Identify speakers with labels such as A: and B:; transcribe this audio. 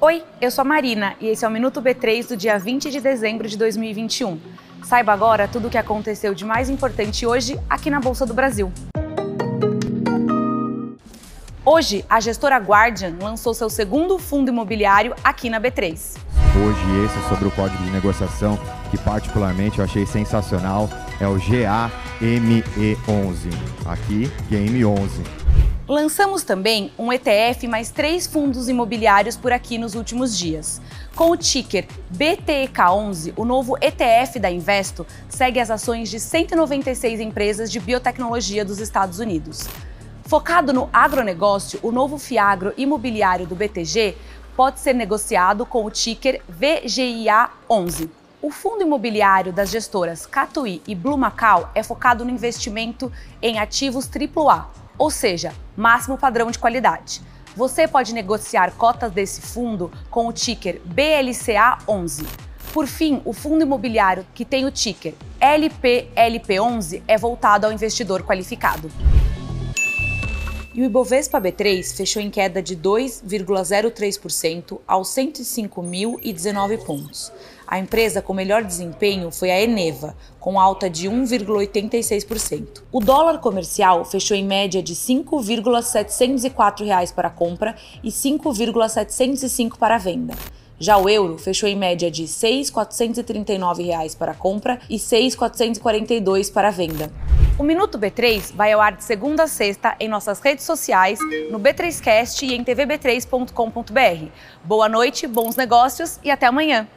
A: Oi, eu sou a Marina e esse é o Minuto B3 do dia 20 de dezembro de 2021. Saiba agora tudo o que aconteceu de mais importante hoje aqui na Bolsa do Brasil. Hoje, a gestora Guardian lançou seu segundo fundo imobiliário aqui na B3.
B: Hoje, esse é sobre o código de negociação que, particularmente, eu achei sensacional. É o GAME11. Aqui, Game 11.
A: Lançamos também um ETF mais três fundos imobiliários por aqui nos últimos dias. Com o ticker BTEK11, o novo ETF da Investo segue as ações de 196 empresas de biotecnologia dos Estados Unidos. Focado no agronegócio, o novo Fiagro imobiliário do BTG pode ser negociado com o ticker VGIA11. O fundo imobiliário das gestoras Catuí e Blue Macau é focado no investimento em ativos AAA, ou seja, máximo padrão de qualidade. Você pode negociar cotas desse fundo com o ticker BLCA11. Por fim, o fundo imobiliário que tem o ticker LPLP11 é voltado ao investidor qualificado. E o Ibovespa B3 fechou em queda de 2,03% aos 105.019 pontos. A empresa com melhor desempenho foi a Eneva, com alta de 1,86%. O dólar comercial fechou em média de R$ 5,704 para a compra e 5,705 para a venda. Já o euro fechou em média de R$ 6,439 para compra e R$ 6,442 para venda. O Minuto B3 vai ao ar de segunda a sexta em nossas redes sociais, no B3Cast e em tvb3.com.br. Boa noite, bons negócios e até amanhã.